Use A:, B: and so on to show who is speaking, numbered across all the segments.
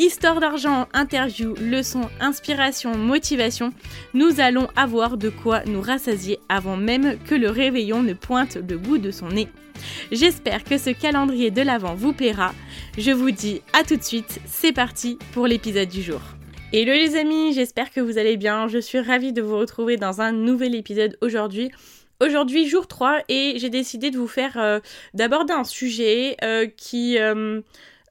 A: Histoire d'argent, interview, leçons, inspiration, motivation, nous allons avoir de quoi nous rassasier avant même que le réveillon ne pointe le bout de son nez. J'espère que ce calendrier de l'Avent vous plaira. Je vous dis à tout de suite, c'est parti pour l'épisode du jour. Hello les amis, j'espère que vous allez bien. Je suis ravie de vous retrouver dans un nouvel épisode aujourd'hui. Aujourd'hui, jour 3, et j'ai décidé de vous faire euh, d'aborder un sujet euh, qui... Euh,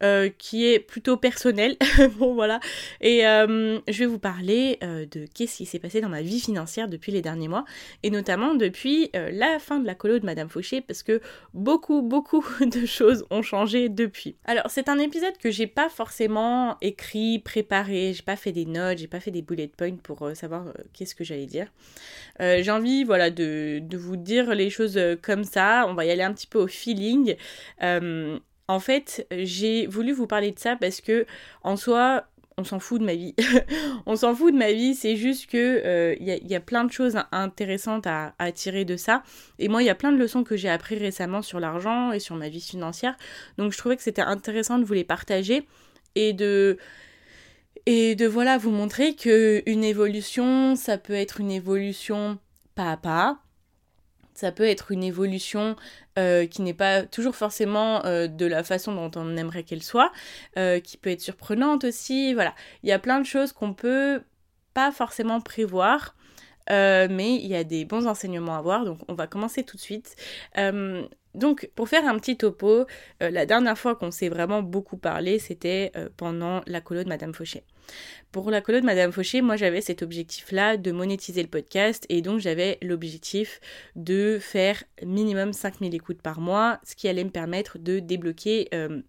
A: euh, qui est plutôt personnel. bon voilà. Et euh, je vais vous parler euh, de qu'est-ce qui s'est passé dans ma vie financière depuis les derniers mois et notamment depuis la fin de la colo de Madame Fauché parce que beaucoup beaucoup de choses ont changé depuis. Alors c'est un épisode que j'ai pas forcément écrit, préparé, j'ai pas fait des notes, j'ai pas fait des bullet points pour savoir qu'est-ce que j'allais dire. j'ai envie voilà de, de, vous dire les choses comme ça. On va y aller un petit peu au feeling. En fait, j'ai voulu vous parler de ça parce que, en soi, on s'en fout de ma vie. on s'en fout de ma vie, c'est juste que il euh, y, a plein de choses intéressantes à, tirer de ça. Et moi, il y a plein de leçons que j'ai appris récemment sur l'argent et sur ma vie financière. Donc, je trouvais que c'était intéressant de vous les partager et de et de voilà vous montrer que une évolution, ça peut être une évolution pas à pas, ça peut être une évolution euh, qui n'est pas toujours forcément euh, de la façon dont on aimerait qu'elle soit, euh, qui peut être surprenante aussi. Voilà, il y a plein de choses qu'on peut pas forcément prévoir. mais il y a des bons enseignements à voir, donc on va commencer tout de suite. Donc, pour faire un petit topo, euh, la dernière fois qu'on s'est vraiment beaucoup parlé, c'était euh, pendant la colo de Madame Fauché. Pour la colo de Madame Fauché, moi j'avais cet objectif-là de monétiser le podcast et donc j'avais l'objectif de faire minimum 5000 écoutes par mois, ce qui allait me permettre de débloquer euh,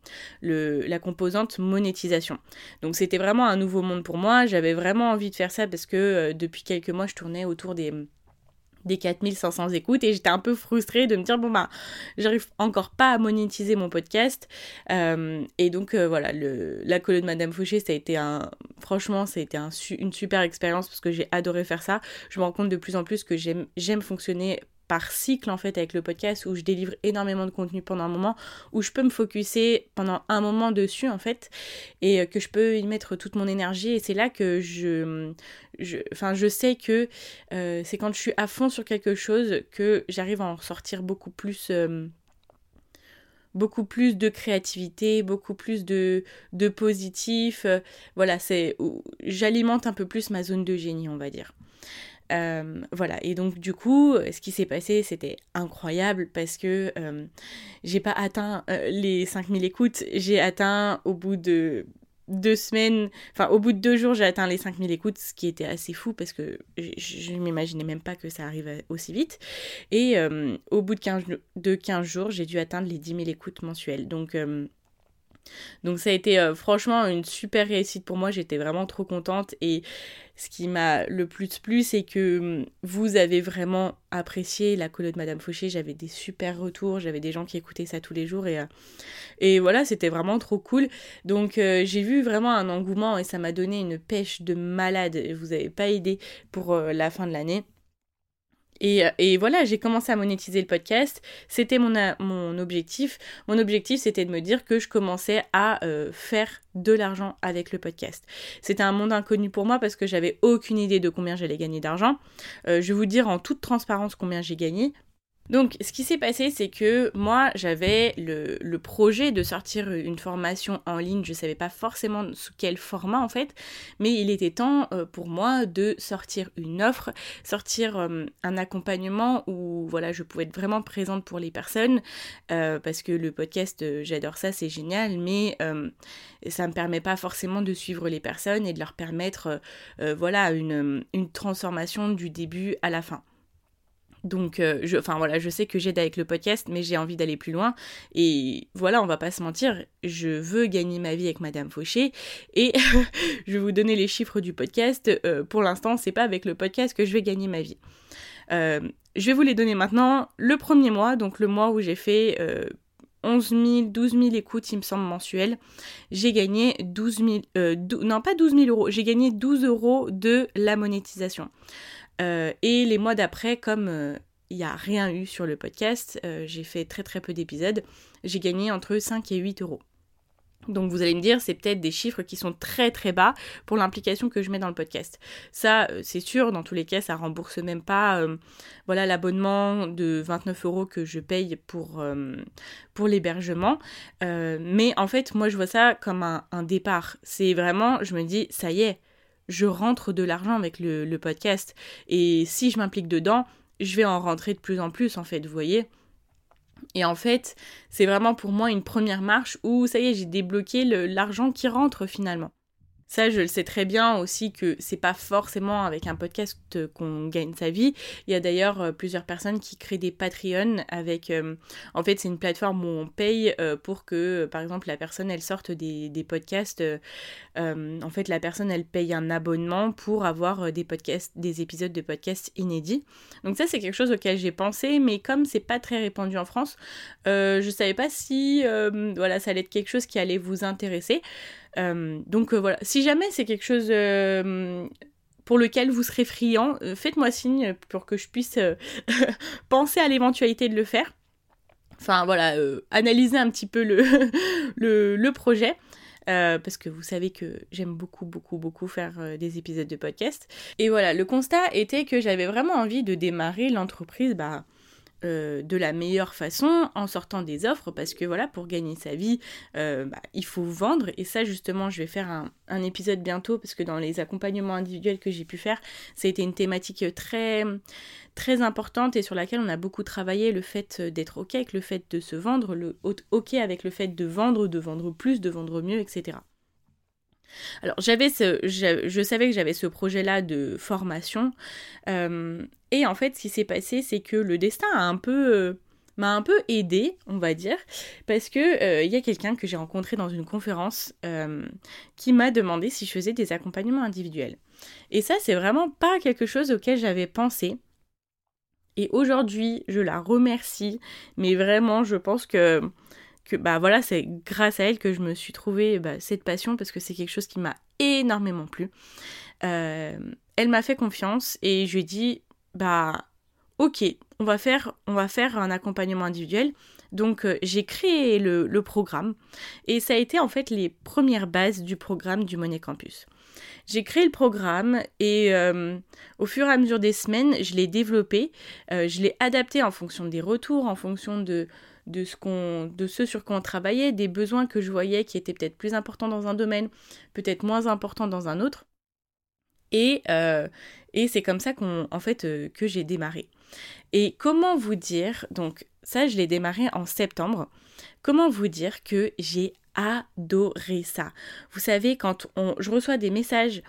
A: la composante monétisation. Donc c'était vraiment un nouveau monde pour moi, j'avais vraiment envie de faire ça parce que depuis quelques mois je tournais autour des des 4500 écoutes et j'étais un peu frustrée de me dire bon bah j'arrive encore pas à monétiser mon podcast. Euh, et donc euh, voilà la colo de Madame Fauché ça a été un franchement ça a été un, une super expérience parce que j'ai adoré faire ça. Je me rends compte de plus en plus que j'aime j'aime fonctionner par cycle en fait avec le podcast où je délivre énormément de contenu pendant un moment où je peux me focuser pendant un moment dessus en fait et euh, que je peux y mettre toute mon énergie et c'est là que je enfin je, sais que euh, c'est quand je suis à fond sur quelque chose que j'arrive à en ressortir beaucoup plus euh, beaucoup plus de créativité, beaucoup plus de, de positif. voilà, c'est j'alimente un peu plus ma zone de génie, on va dire. Euh, voilà, et donc du coup, ce qui s'est passé, c'était incroyable parce que euh, j'ai pas atteint euh, les 5000 écoutes, j'ai atteint au bout de deux semaines, enfin au bout de deux jours, j'ai atteint les 5000 écoutes, ce qui était assez fou parce que je, ne m'imaginais même pas que ça arrive aussi vite. Et au bout de 15, de 15 jours, j'ai dû atteindre les 10 000 écoutes mensuelles. Donc donc ça a été euh, franchement une super réussite pour moi, j'étais vraiment trop contente. Et ce qui m'a le plus plu c'est que hum, vous avez vraiment apprécié la colo de Madame Fauché, j'avais des super retours, j'avais des gens qui écoutaient ça tous les jours. Et, euh, voilà c'était vraiment trop cool. Donc euh, j'ai vu vraiment un engouement et ça m'a donné une pêche de malade, vous avez pas aidé pour la fin de l'année. Et, voilà, j'ai commencé à monétiser le podcast. C'était mon, mon objectif. Mon objectif, c'était de me dire que je commençais à euh, faire de l'argent avec le podcast. C'était un monde inconnu pour moi parce que j'avais aucune idée de combien j'allais gagner d'argent. Euh, je vais vous dire en toute transparence combien j'ai gagné. Donc, ce qui s'est passé, c'est que moi, j'avais le, projet de sortir une formation en ligne. Je ne savais pas forcément sous quel format, en fait, mais il était temps euh, pour moi de sortir une offre, sortir euh, un accompagnement où, voilà, je pouvais être vraiment présente pour les personnes, euh, parce que le podcast, j'adore ça, c'est génial, mais ça ne me permet pas forcément de suivre les personnes et de leur permettre, voilà, une transformation du début à la fin. Donc, euh, je, enfin voilà, je sais que j'aide avec le podcast, mais j'ai envie d'aller plus loin. Et voilà, on va pas se mentir, je veux gagner ma vie avec Madame Fauché. Et je vais vous donner les chiffres du podcast. Euh, pour l'instant, c'est pas avec le podcast que je vais gagner ma vie. Euh, je vais vous les donner maintenant. Le premier mois, donc le mois où j'ai fait 11 000, 12 000 écoutes, il me semble, mensuelles, j'ai gagné 12 000, non pas 12 000 euros, j'ai gagné 12 euros de la monétisation. Euh, et les mois d'après, comme euh, il n'y a rien eu sur le podcast, euh, j'ai fait très très peu d'épisodes, j'ai gagné entre 5 et 8 euros. Donc vous allez me dire, c'est peut-être des chiffres qui sont très très bas pour l'implication que je mets dans le podcast. Ça, c'est sûr, dans tous les cas, ça rembourse même pas voilà l'abonnement de 29 euros que je paye pour, pour l'hébergement. mais en fait, moi je vois ça comme un, un départ. C'est vraiment, je me dis, ça y est, je rentre de l'argent avec le, podcast. Et si je m'implique dedans, je vais en rentrer de plus en plus, en fait, vous voyez. Et en fait, c'est vraiment pour moi une première marche où, ça y est, j'ai débloqué l'argent qui rentre finalement. Ça, je le sais très bien aussi que c'est pas forcément avec un podcast qu'on gagne sa vie. Il y a d'ailleurs euh, plusieurs personnes qui créent des Patreon avec. Euh, en fait, c'est une plateforme où on paye euh, pour que, par exemple, la personne elle sorte des, des podcasts. en fait, la personne elle paye un abonnement pour avoir des podcasts, des épisodes de podcasts inédits. Donc ça, c'est quelque chose auquel j'ai pensé, mais comme c'est pas très répandu en France, je savais pas si voilà ça allait être quelque chose qui allait vous intéresser. Euh, donc euh, voilà, si jamais c'est quelque chose euh, pour lequel vous serez friand, faites-moi signe pour que je puisse penser à l'éventualité de le faire. Enfin voilà, analyser un petit peu le, projet. parce que vous savez que j'aime beaucoup, beaucoup, beaucoup faire des épisodes de podcast. Et voilà, le constat était que j'avais vraiment envie de démarrer l'entreprise bah, euh, de la meilleure façon en sortant des offres parce que voilà pour gagner sa vie euh, bah, il faut vendre. Et ça justement je vais faire un, épisode bientôt parce que dans les accompagnements individuels que j'ai pu faire ça a été une thématique très très importante et sur laquelle on a beaucoup travaillé le fait d'être ok avec le fait de se vendre le ok avec le fait de vendre de vendre plus de vendre mieux etc alors j'avais ce, je, savais que j'avais ce projet-là de formation euh, et en fait ce qui s'est passé c'est que le destin a un peu euh, m'a un peu aidé, on va dire, parce que euh, il y a quelqu'un que j'ai rencontré dans une conférence qui m'a demandé si je faisais des accompagnements individuels. Et ça c'est vraiment pas quelque chose auquel j'avais pensé. Et aujourd'hui, je la remercie, mais vraiment, je pense que que bah voilà, c'est grâce à elle que je me suis trouvé bah, cette passion parce que c'est quelque chose qui m'a énormément plu. Euh, elle m'a fait confiance et je lui ai dit bah ok, on va faire, on va faire un accompagnement individuel. Donc euh, j'ai créé le, programme et ça a été en fait les premières bases du programme du Monet Campus. J'ai créé le programme et euh, au fur et à mesure des semaines, je l'ai développé, je l'ai adapté en fonction des retours, en fonction de, de ce, sur quoi on travaillait, des besoins que je voyais qui étaient peut-être plus importants dans un domaine, peut-être moins importants dans un autre. Et, euh, c'est comme ça qu'on, en fait, euh, que j'ai démarré. Et comment vous dire, donc ça je l'ai démarré en septembre, comment vous dire que j'ai adoré ça? Vous savez, quand on, je reçois des messages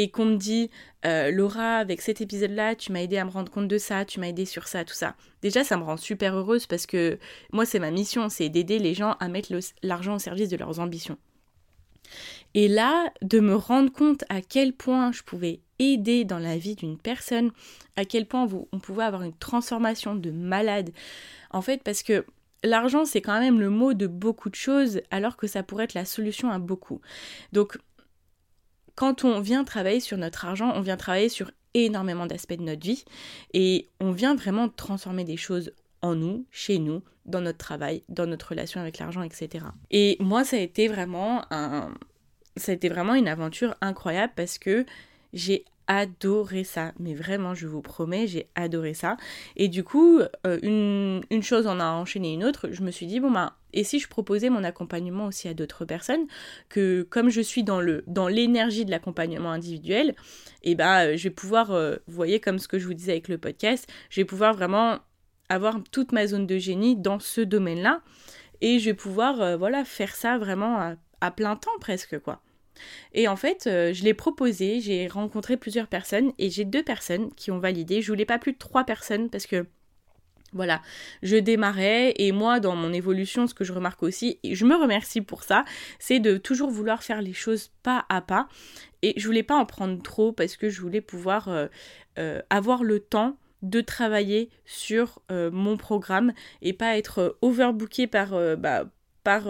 A: et qu'on me dit euh, Laura, avec cet épisode-là, tu m'as aidé à me rendre compte de ça, tu m'as aidé sur ça, tout ça. Déjà, ça me rend super heureuse parce que moi, c'est ma mission, c'est d'aider les gens à mettre l'argent au service de leurs ambitions. Et là, de me rendre compte à quel point je pouvais aider dans la vie d'une personne, à quel point on pouvait avoir une transformation de malade. En fait, parce que l'argent, c'est quand même le mot de beaucoup de choses, alors que ça pourrait être la solution à beaucoup. Donc, quand on vient travailler sur notre argent, on vient travailler sur énormément d'aspects de notre vie et on vient vraiment transformer des choses en nous, chez nous, dans notre travail, dans notre relation avec l'argent, etc. Et moi, ça a été vraiment un, ça a été vraiment une aventure incroyable parce que j'ai adoré ça. Mais vraiment, je vous promets, j'ai adoré ça. Et du coup, euh, une, une, chose en a enchaîné une autre. Je me suis dit, bon, ben, et si je proposais mon accompagnement aussi à d'autres personnes, que comme je suis dans le dans l'énergie de l'accompagnement individuel, et eh ben, je vais pouvoir, vous voyez, comme ce que je vous disais avec le podcast, je vais pouvoir vraiment avoir toute ma zone de génie dans ce domaine-là et je vais pouvoir euh, voilà faire ça vraiment à, plein temps presque quoi. Et en fait, euh, je l'ai proposé, j'ai rencontré plusieurs personnes et j'ai deux personnes qui ont validé. Je voulais pas plus de trois personnes parce que voilà, je démarrais et moi dans mon évolution, ce que je remarque aussi, et je me remercie pour ça, c'est de toujours vouloir faire les choses pas à pas. Et je voulais pas en prendre trop parce que je voulais pouvoir euh, avoir le temps de travailler sur euh, mon programme et pas être euh, overbooké par, euh, bah, par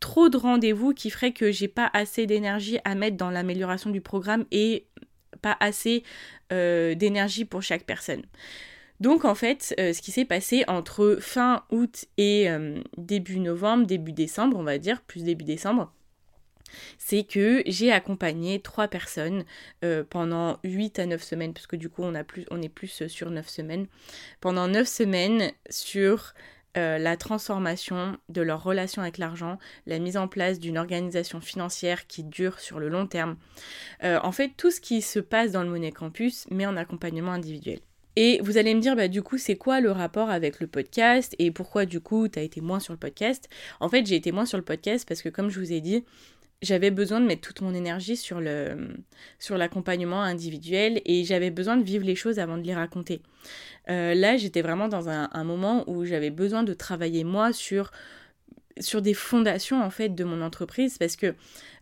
A: trop de rendez-vous qui ferait que j'ai pas assez d'énergie à mettre dans l'amélioration du programme et pas assez d'énergie pour chaque personne. Donc en fait, ce qui s'est passé entre fin août et début novembre, début décembre, on va dire, plus début décembre, c'est que j'ai accompagné trois personnes euh, pendant 8 à 9 semaines, parce que du coup on, a plus, on est plus sur 9 semaines, pendant 9 semaines sur euh, la transformation de leur relation avec l'argent, la mise en place d'une organisation financière qui dure sur le long terme. Euh, en fait, tout ce qui se passe dans le Monnaie Campus, mais en accompagnement individuel. Et vous allez me dire, bah, du coup, c'est quoi le rapport avec le podcast et pourquoi, du coup, tu as été moins sur le podcast? En fait, j'ai été moins sur le podcast parce que, comme je vous ai dit, j'avais besoin de mettre toute mon énergie sur le sur l'accompagnement individuel et j'avais besoin de vivre les choses avant de les raconter. Euh, là, j'étais vraiment dans un, un moment où j'avais besoin de travailler moi sur sur des fondations en fait de mon entreprise parce que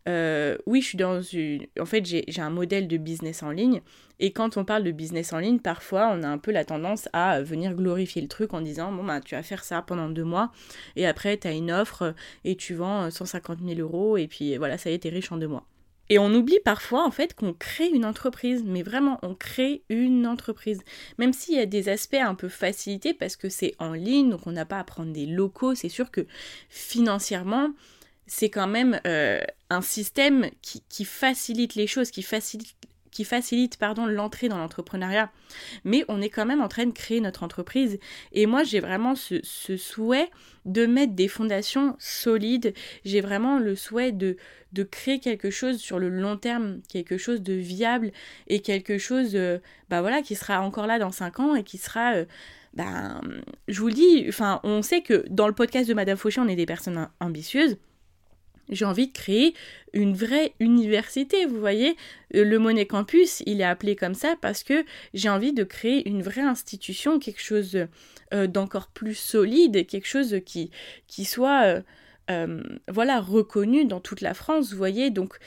A: euh, oui, je suis dans une. En fait, j'ai un modèle de business en ligne. Et quand on parle de business en ligne, parfois, on a un peu la tendance à venir glorifier le truc en disant Bon, bah, tu vas faire ça pendant deux mois. Et après, tu as une offre et tu vends 150 000 euros. Et puis voilà, ça y est, riche en deux mois. Et on oublie parfois en fait qu'on crée une entreprise, mais vraiment on crée une entreprise. Même s'il y a des aspects un peu facilités parce que c'est en ligne, donc on n'a pas à prendre des locaux, c'est sûr que financièrement, c'est quand même euh, un système qui, qui, facilite les choses, qui facilite, qui facilite pardon l'entrée dans l'entrepreneuriat. Mais on est quand même en train de créer notre entreprise. Et moi, j'ai vraiment ce, souhait de mettre des fondations solides. J'ai vraiment le souhait de, de créer quelque chose sur le long terme, quelque chose de viable et quelque chose, euh, bah voilà, qui sera encore là dans 5 ans et qui sera ben, je vous le dis, enfin, on sait que dans le podcast de Madame Fauché, on est des personnes ambitieuses j'ai envie de créer une vraie université, vous voyez. Euh, le Monet Campus, il est appelé comme ça parce que j'ai envie de créer une vraie institution, quelque chose euh, d'encore plus solide, quelque chose qui, soit euh, reconnu dans toute la France, vous voyez. Donc,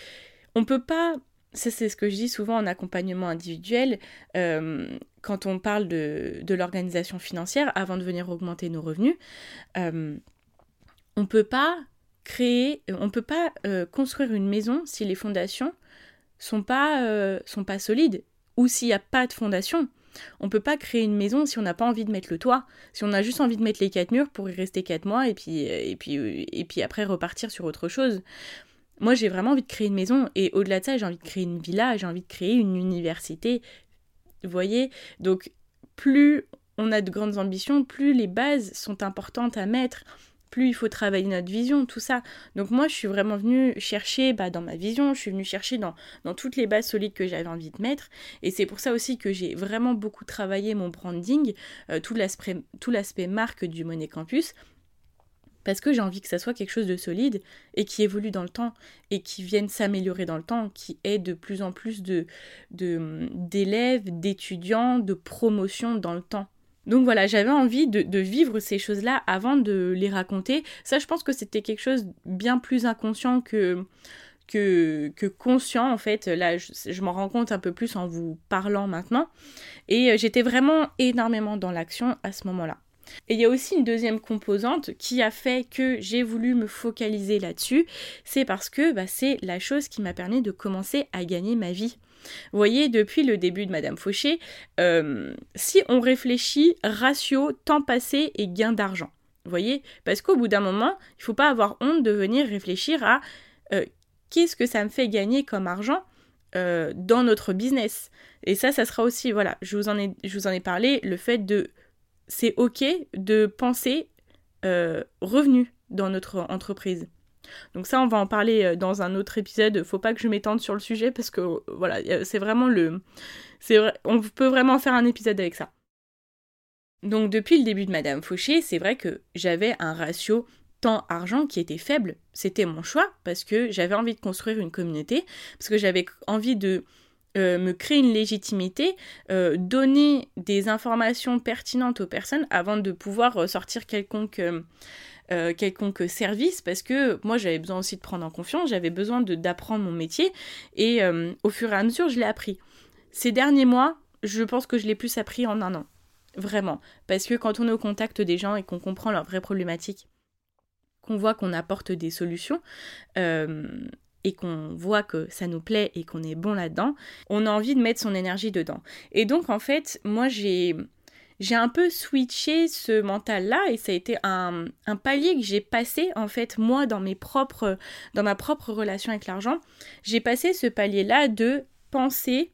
A: on peut pas ça c'est ce que je dis souvent en accompagnement individuel, quand on parle de, de l'organisation financière, avant de venir augmenter nos revenus, on ne peut pas créer, euh, on peut pas euh, construire une maison si les fondations sont pas, euh, sont pas solides ou s'il n'y a pas de fondation. On peut pas créer une maison si on n'a pas envie de mettre le toit, si on a juste envie de mettre les quatre murs pour y rester quatre mois et puis, et puis, et puis après repartir sur autre chose. Moi, j'ai vraiment envie de créer une maison et au-delà de ça, j'ai envie de créer une villa, j'ai envie de créer une université. Vous voyez? Donc, plus on a de grandes ambitions, plus les bases sont importantes à mettre plus il faut travailler notre vision, tout ça. Donc moi, je suis vraiment venue chercher bah, dans ma vision, je suis venue chercher dans, toutes les bases solides que j'avais envie de mettre. Et c'est pour ça aussi que j'ai vraiment beaucoup travaillé mon branding, euh, tout l'aspect marque du Monet Campus. Parce que j'ai envie que ça soit quelque chose de solide et qui évolue dans le temps et qui vienne s'améliorer dans le temps, qui ait de plus en plus de d'élèves, d'étudiants, de promotion dans le temps. Donc voilà, j'avais envie de, vivre ces choses-là avant de les raconter. Ça, je pense que c'était quelque chose bien plus inconscient que, que, conscient, en fait. Là, je, m'en rends compte un peu plus en vous parlant maintenant. Et euh, j'étais vraiment énormément dans l'action à ce moment-là. Et il y a aussi une deuxième composante qui a fait que j'ai voulu me focaliser là-dessus, c'est parce que bah, c'est la chose qui m'a permis de commencer à gagner ma vie. Voyez, depuis le début de Madame Fauché, euh, si on réfléchit ratio temps passé et gain d'argent, voyez, parce qu'au bout d'un moment, il ne faut pas avoir honte de venir réfléchir à euh, qu'est-ce que ça me fait gagner comme argent dans notre business. Et ça, ça sera aussi, voilà, je vous en ai, je vous en ai parlé, le fait de, c'est ok de penser revenus dans notre entreprise. Donc ça, on va en parler euh, dans un autre épisode. Faut pas que je m'étende sur le sujet parce que euh, voilà, c'est vraiment le, c'est on peut vraiment faire un épisode avec ça. Donc depuis le début de Madame Fauché, c'est vrai que j'avais un ratio temps-argent qui était faible. C'était mon choix parce que j'avais envie de construire une communauté, parce que j'avais envie de euh, me créer une légitimité, donner des informations pertinentes aux personnes avant de pouvoir sortir quelconque euh, quelconque service parce que moi j'avais besoin aussi de prendre en confiance, j'avais besoin d'apprendre mon métier et euh, au fur et à mesure je l'ai appris. Ces derniers mois, je pense que je l'ai plus appris en un an. Vraiment. Parce que quand on est au contact des gens et qu'on comprend leurs vraies problématiques, qu'on voit qu'on apporte des solutions, euh, et qu'on voit que ça nous plaît et qu'on est bon là-dedans, on a envie de mettre son énergie dedans. Et donc en fait, moi j'ai j'ai un peu switché ce mental-là et ça a été un, palier que j'ai passé en fait moi dans ma propre relation avec l'argent. J'ai passé ce palier-là de penser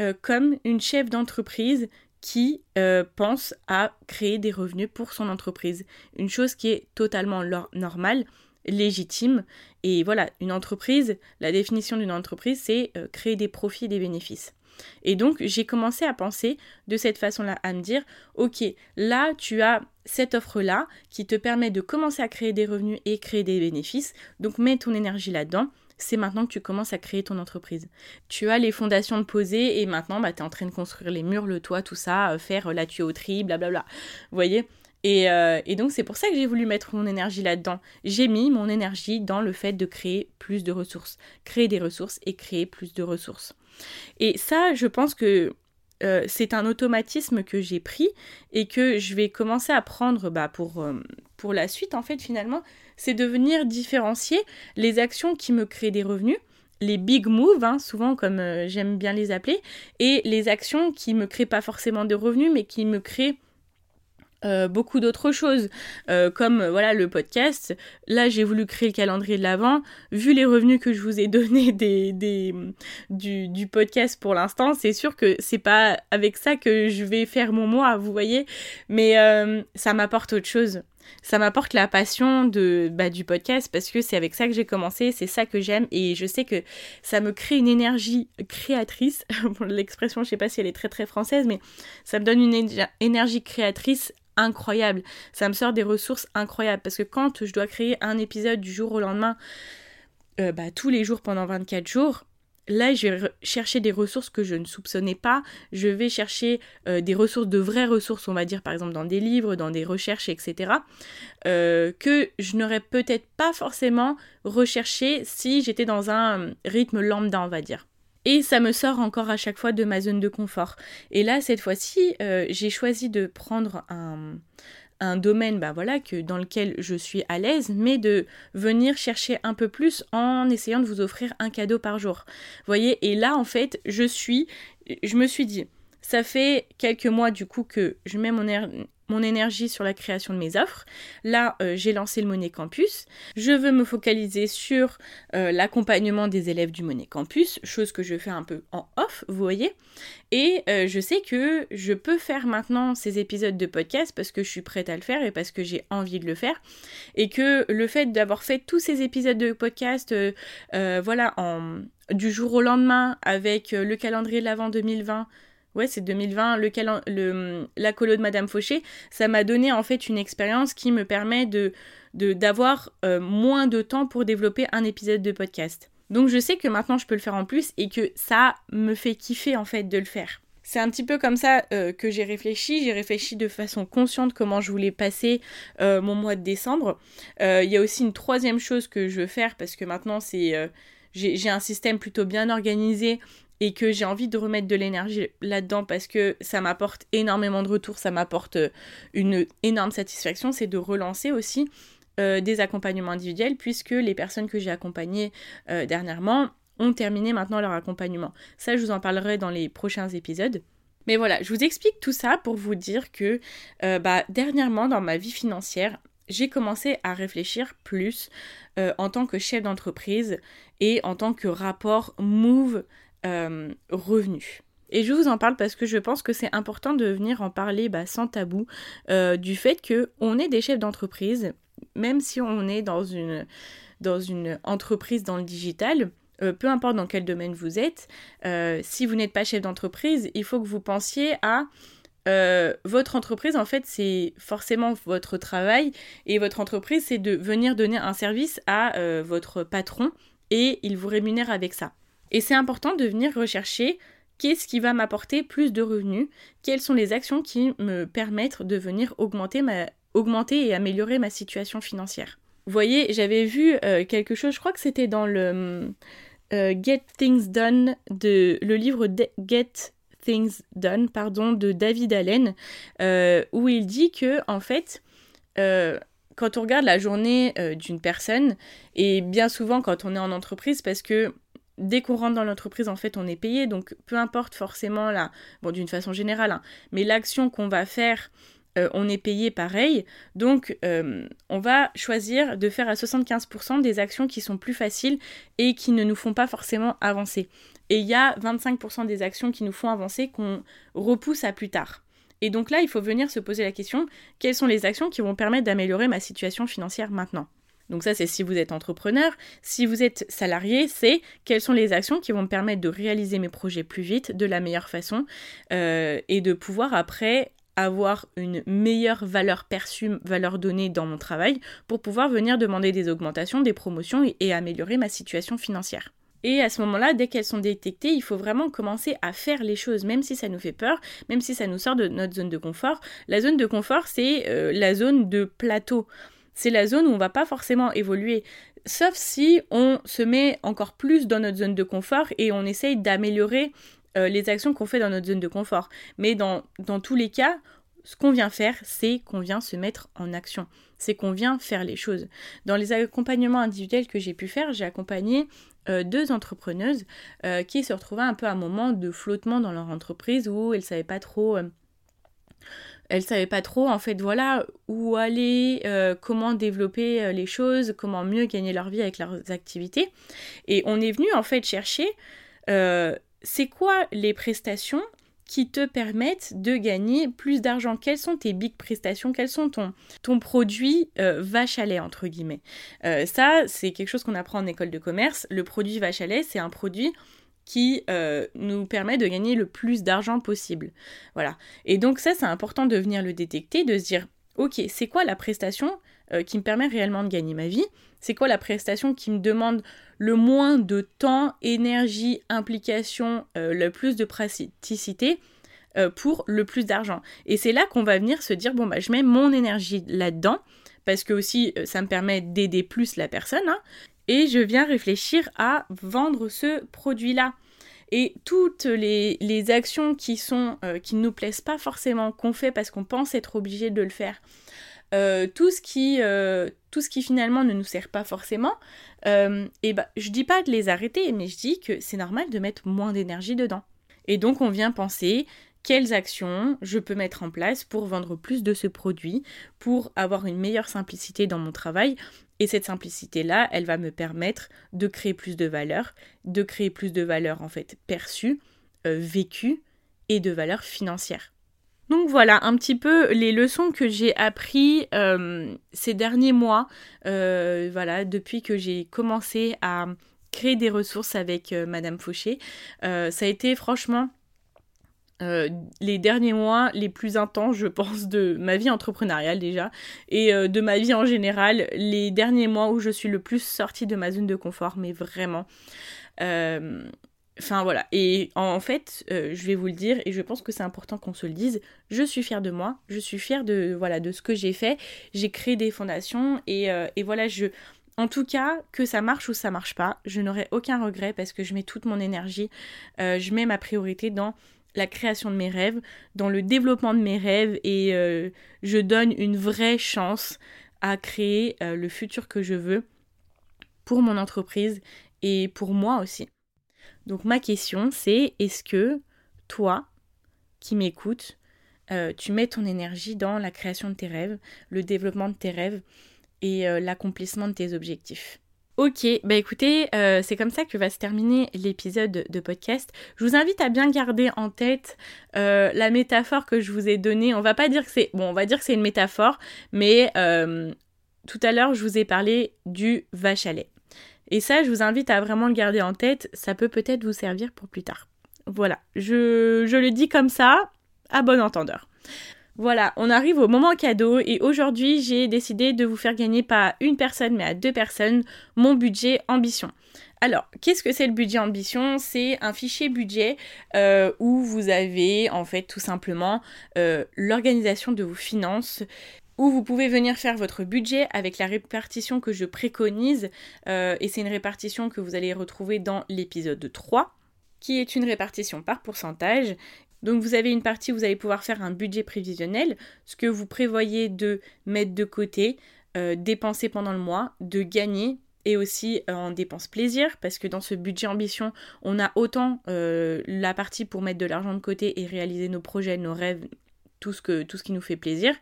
A: euh, comme une chef d'entreprise qui euh, pense à créer des revenus pour son entreprise. Une chose qui est totalement normale, légitime. Et voilà, une entreprise, la définition d'une entreprise, c'est euh, créer des profits et des bénéfices. Et donc, j'ai commencé à penser de cette façon-là, à me dire, ok, là, tu as cette offre-là qui te permet de commencer à créer des revenus et créer des bénéfices. Donc, mets ton énergie là-dedans. C'est maintenant que tu commences à créer ton entreprise. Tu as les fondations de poser et maintenant, bah, tu es en train de construire les murs, le toit, tout ça, euh, faire la tuyauterie, blablabla. Vous voyez? Et, euh, et, donc c'est pour ça que j'ai voulu mettre mon énergie là-dedans. J'ai mis mon énergie dans le fait de créer plus de ressources, créer des ressources et créer plus de ressources. Et ça, je pense que euh, c'est un automatisme que j'ai pris et que je vais commencer à prendre bah, pour, euh, pour la suite, en fait, finalement, c'est de venir différencier les actions qui me créent des revenus, les big moves, hein, souvent comme j'aime bien les appeler, et les actions qui me créent pas forcément de revenus, mais qui me créent euh, beaucoup d'autres choses, euh, comme euh, voilà le podcast. Là, j'ai voulu créer le calendrier de l'avant. Vu les revenus que je vous ai donnés des, des du, du, podcast pour l'instant, c'est sûr que c'est pas avec ça que je vais faire mon mois, vous voyez. Mais ça m'apporte autre chose. Ça m'apporte la passion de bah, du podcast parce que c'est avec ça que j'ai commencé, c'est ça que j'aime et je sais que ça me crée une énergie créatrice. L'expression, je sais pas si elle est très très française, mais ça me donne une énergie créatrice incroyable. Ça me sort des ressources incroyables parce que quand je dois créer un épisode du jour au lendemain, euh, bah, tous les jours pendant 24 jours, là, je vais chercher des ressources que je ne soupçonnais pas. Je vais chercher euh, des ressources, de vraies ressources, on va dire, par exemple, dans des livres, dans des recherches, etc., euh, que je n'aurais peut-être pas forcément recherché si j'étais dans un rythme lambda, on va dire. Et ça me sort encore à chaque fois de ma zone de confort. Et là, cette fois-ci, euh, j'ai choisi de prendre un, un domaine bah voilà, que, dans lequel je suis à l'aise, mais de venir chercher un peu plus en essayant de vous offrir un cadeau par jour. Voyez, et là, en fait, je suis, je me suis dit, ça fait quelques mois du coup que je mets mon, mon énergie sur la création de mes offres. Là, euh, j'ai lancé le Monet Campus. Je veux me focaliser sur euh, l'accompagnement des élèves du Monet Campus, chose que je fais un peu en off, vous voyez. Et euh, je sais que je peux faire maintenant ces épisodes de podcast parce que je suis prête à le faire et parce que j'ai envie de le faire. Et que le fait d'avoir fait tous ces épisodes de podcast, voilà, du jour au lendemain avec le calendrier de l'avant 2020, ouais, c'est 2020, le, le la colo de Madame Fauché, ça m'a donné en fait une expérience qui me permet de d'avoir euh, moins de temps pour développer un épisode de podcast. Donc je sais que maintenant je peux le faire en plus et que ça me fait kiffer en fait de le faire. C'est un petit peu comme ça euh, que j'ai réfléchi. J'ai réfléchi de façon consciente comment je voulais passer euh, mon mois de décembre. Il y a aussi une troisième chose que je veux faire parce que maintenant c'est j'ai un système plutôt bien organisé et que j'ai envie de remettre de l'énergie là-dedans parce que ça m'apporte énormément de retours, ça m'apporte euh, une énorme satisfaction, c'est de relancer aussi euh, des accompagnements individuels puisque les personnes que j'ai accompagnées euh, dernièrement ont terminé maintenant leur accompagnement. Ça, je vous en parlerai dans les prochains épisodes. Mais voilà, je vous explique tout ça pour vous dire que bah, dernièrement dans ma vie financière, j'ai commencé à réfléchir plus en tant que chef d'entreprise et en tant que rapport move euh, revenu. Et je vous en parle parce que je pense que c'est important de venir en parler bah, sans tabou euh, du fait que on est des chefs d'entreprise, même si on est dans une, dans une entreprise dans le digital, peu importe dans quel domaine vous êtes, si vous n'êtes pas chef d'entreprise, il faut que vous pensiez à euh, votre entreprise, en fait, c'est forcément votre travail et votre entreprise, c'est de venir donner un service à euh, votre patron et il vous rémunère avec ça. Et c'est important de venir rechercher qu'est-ce qui va m'apporter plus de revenus, quelles sont les actions qui me permettent de venir augmenter, ma, augmenter et améliorer ma situation financière. Vous voyez, j'avais vu euh, quelque chose, je crois que c'était dans le Get Things Done, de, le livre Get Things Done, pardon, de David Allen, euh, où il dit que en fait, euh, quand on regarde la journée euh, d'une personne, et bien souvent quand on est en entreprise, parce que dès qu'on rentre dans l'entreprise, en fait, on est payé, donc peu importe forcément là, bon, d'une façon générale, hein, mais l'action qu'on va faire on est payé pareil. Donc, on va choisir de faire à 75% des actions qui sont plus faciles et qui ne nous font pas forcément avancer. Et il y a 25% des actions qui nous font avancer qu'on repousse à plus tard. Et donc là, il faut venir se poser la question, quelles sont les actions qui vont permettre d'améliorer ma situation financière maintenant? Donc ça, c'est si vous êtes entrepreneur. Si vous êtes salarié, c'est quelles sont les actions qui vont me permettre de réaliser mes projets plus vite, de la meilleure façon, euh, et de pouvoir après avoir une meilleure valeur perçue, valeur donnée dans mon travail, pour pouvoir venir demander des augmentations, des promotions et améliorer ma situation financière. Et à ce moment-là, dès qu'elles sont détectées, il faut vraiment commencer à faire les choses, même si ça nous fait peur, même si ça nous sort de notre zone de confort. La zone de confort, c'est euh, la zone de plateau. C'est la zone où on va pas forcément évoluer. Sauf si on se met encore plus dans notre zone de confort et on essaye d'améliorer euh, les actions qu'on fait dans notre zone de confort. Mais dans, tous les cas, ce qu'on vient faire, c'est qu'on vient se mettre en action. C'est qu'on vient faire les choses. Dans les accompagnements individuels que j'ai pu faire, j'ai accompagné euh, deux entrepreneuses euh, qui se retrouvaient un peu à un moment de flottement dans leur entreprise où elles savaient pas trop. Euh, elles savaient pas trop en fait voilà où aller, comment développer les choses, comment mieux gagner leur vie avec leurs activités. Et on est venu en fait chercher c'est quoi les prestations qui te permettent de gagner plus d'argent? Quelles sont tes big prestations? Quels sont ton, ton produit euh, vache à lait, entre guillemets? Euh, Ça, c'est quelque chose qu'on apprend en école de commerce. Le produit vache à lait, c'est un produit qui euh, nous permet de gagner le plus d'argent possible. Voilà. Et donc ça, c'est important de venir le détecter, de se dire, ok, c'est quoi la prestation qui me permet réellement de gagner ma vie? C'est quoi la prestation qui me demande le moins de temps, énergie, implication, euh, le plus de praticité euh, pour le plus d'argent? Et c'est là qu'on va venir se dire, bon, bah, je mets mon énergie là-dedans, parce que aussi, euh, ça me permet d'aider plus la personne, hein, et je viens réfléchir à vendre ce produit-là. Et toutes les, actions qui sont qui ne nous plaisent pas forcément, qu'on fait parce qu'on pense être obligé de le faire, tout, ce qui, tout ce qui finalement ne nous sert pas forcément, euh, et bah, je dis pas de les arrêter, mais je dis que c'est normal de mettre moins d'énergie dedans. Et donc on vient penser quelles actions je peux mettre en place pour vendre plus de ce produit, pour avoir une meilleure simplicité dans mon travail. Et cette simplicité-là, elle va me permettre de créer plus de valeur, de créer plus de valeur en fait perçue, euh, vécue et de valeur financière. Donc voilà un petit peu les leçons que j'ai appris euh, ces derniers mois, euh, voilà, depuis que j'ai commencé à créer des ressources avec Madame Fauché. ça a été franchement les derniers mois les plus intenses, je pense, de ma vie entrepreneuriale déjà, et de ma vie en général, les derniers mois où je suis le plus sortie de ma zone de confort, mais vraiment. Enfin voilà, et en, fait, euh, je vais vous le dire, et je pense que c'est important qu'on se le dise, je suis fière de moi, je suis fière de, voilà, de ce que j'ai fait, j'ai créé des fondations, et, euh, voilà, je... En tout cas, que ça marche ou ça marche pas, je n'aurai aucun regret parce que je mets toute mon énergie, euh, je mets ma priorité dans la création de mes rêves, dans le développement de mes rêves, et je donne une vraie chance à créer le futur que je veux pour mon entreprise et pour moi aussi. Donc ma question c'est est-ce que toi qui m'écoutes, tu mets ton énergie dans la création de tes rêves, le développement de tes rêves et l'accomplissement de tes objectifs? Ok, bah écoutez, euh, c'est comme ça que va se terminer l'épisode de podcast. Je vous invite à bien garder en tête euh, la métaphore que je vous ai donnée. On va pas dire que c'est... Bon, on va dire que c'est une métaphore, mais euh, tout à l'heure, je vous ai parlé du vache à lait. Et ça, je vous invite à vraiment le garder en tête. Ça peut peut-être vous servir pour plus tard. Voilà, je, je le dis comme ça, à bon entendeur. Voilà, on arrive au moment cadeau et aujourd'hui j'ai décidé de vous faire gagner pas à une personne mais à deux personnes mon budget ambition. Alors, qu'est-ce que c'est le budget ambition? C'est un fichier budget euh, où vous avez en fait tout simplement euh, l'organisation de vos finances où vous pouvez venir faire votre budget avec la répartition que je préconise euh, et c'est une répartition que vous allez retrouver dans l'épisode 3 qui est une répartition par pourcentage donc vous avez une partie où vous allez pouvoir faire un budget prévisionnel, ce que vous prévoyez de mettre de côté, euh, dépenser pendant le mois, de gagner et aussi euh, en dépenses plaisir, parce que dans ce budget ambition, on a autant euh, la partie pour mettre de l'argent de côté et réaliser nos projets, nos rêves, tout ce, que, tout ce qui nous fait plaisir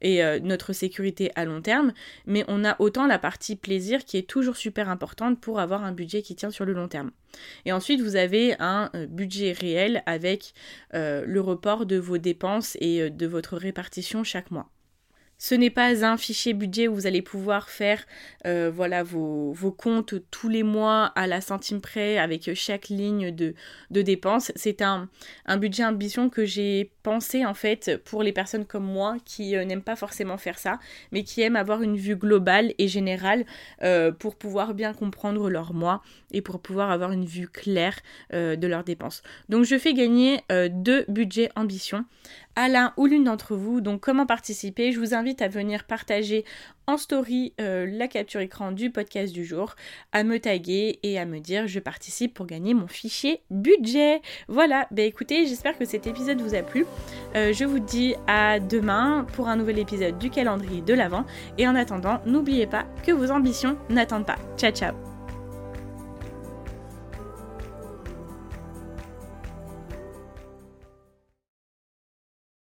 A: et euh, notre sécurité à long terme, mais on a autant la partie plaisir qui est toujours super importante pour avoir un budget qui tient sur le long terme. Et ensuite, vous avez un euh, budget réel avec euh, le report de vos dépenses et de votre répartition chaque mois. Ce n'est pas un fichier budget où vous allez pouvoir faire euh, voilà, vos, comptes tous les mois à la centime près avec chaque ligne de, de dépenses. C'est un, budget ambition que j'ai pensé en fait pour les personnes comme moi qui euh, n'aiment pas forcément faire ça, mais qui aiment avoir une vue globale et générale euh, pour pouvoir bien comprendre leur mois et pour pouvoir avoir une vue claire de leurs dépenses. Donc je fais gagner deux budgets ambition à l'un ou l'une d'entre vous. Donc comment participer? Je vous invite à venir partager en story euh, la capture écran du podcast du jour, à me taguer et à me dire je participe pour gagner mon fichier budget. Voilà, bah écoutez, j'espère que cet épisode vous a plu. Euh, je vous dis à demain pour un nouvel épisode du calendrier de l'Avent. Et en attendant, n'oubliez pas que vos ambitions n'attendent pas. Ciao ciao